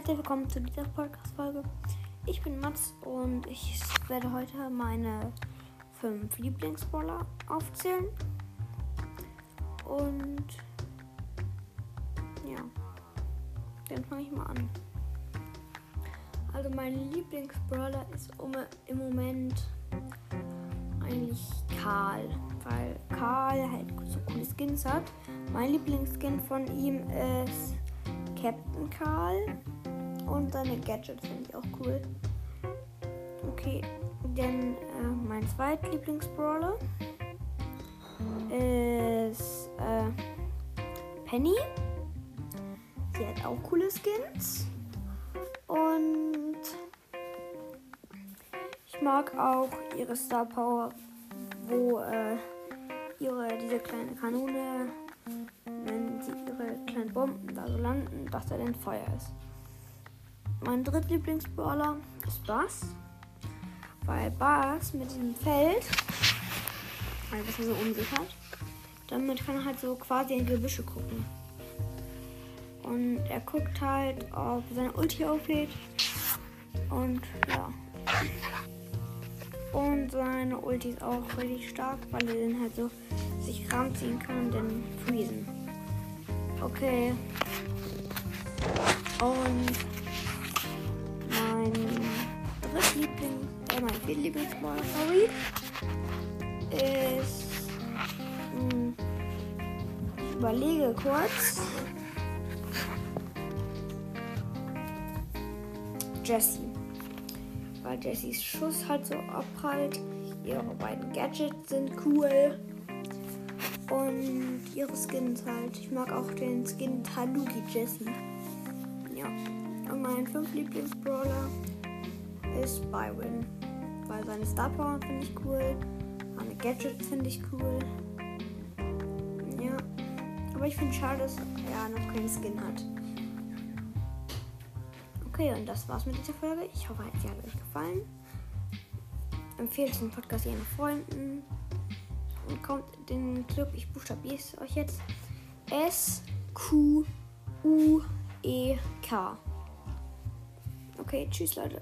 herzlich willkommen zu dieser Podcast-Folge. Ich bin Mats und ich werde heute meine fünf Lieblingsbrawler aufzählen. Und ja, dann fange ich mal an. Also mein Lieblingsbrawler ist im Moment eigentlich Karl, weil Karl halt so coole Skins hat. Mein Lieblingsskin von ihm ist Captain Karl und seine Gadgets finde ich auch cool. Okay, denn äh, mein zweitlieblingsbrawler ist äh, Penny. Sie hat auch coole Skins. Und ich mag auch ihre Star Power, wo äh, ihre diese kleine Kanone kleinen Bomben da so landen, dass er dann Feuer ist. Mein drittlieblingsbrawler ist Bass. Weil Bass mit diesem Feld, weil das er so sich hat, damit kann er halt so quasi in Gebüsche gucken. Und er guckt halt, ob seine Ulti auflädt. Und ja. Und seine Ulti ist auch richtig stark, weil er dann halt so sich ranziehen kann und dann freezen. Okay. Und Drittliebling, äh, mein Viertlieblingsmaler, sorry, ist. Mh, hm, ich überlege kurz. Jessie. Weil Jessies Schuss halt so abprallt. Ihre beiden Gadgets sind cool. Und ihre Skins halt. Ich mag auch den Skin Tanuki Jessie. Ja. Und mein fünf Lieblingsbrawler ist Byron. Weil seine Star Power finde ich cool. Seine Gadgets finde ich cool. Ja. Aber ich finde schade, dass er noch keinen Skin hat. Okay, und das war's mit dieser Folge. Ich hoffe, sie hat euch gefallen. Empfehlt den Podcast ihren Freunden und kommt in den Club. Ich buchstabiere es euch jetzt. S Q U E K. Okay, tschüss Leute.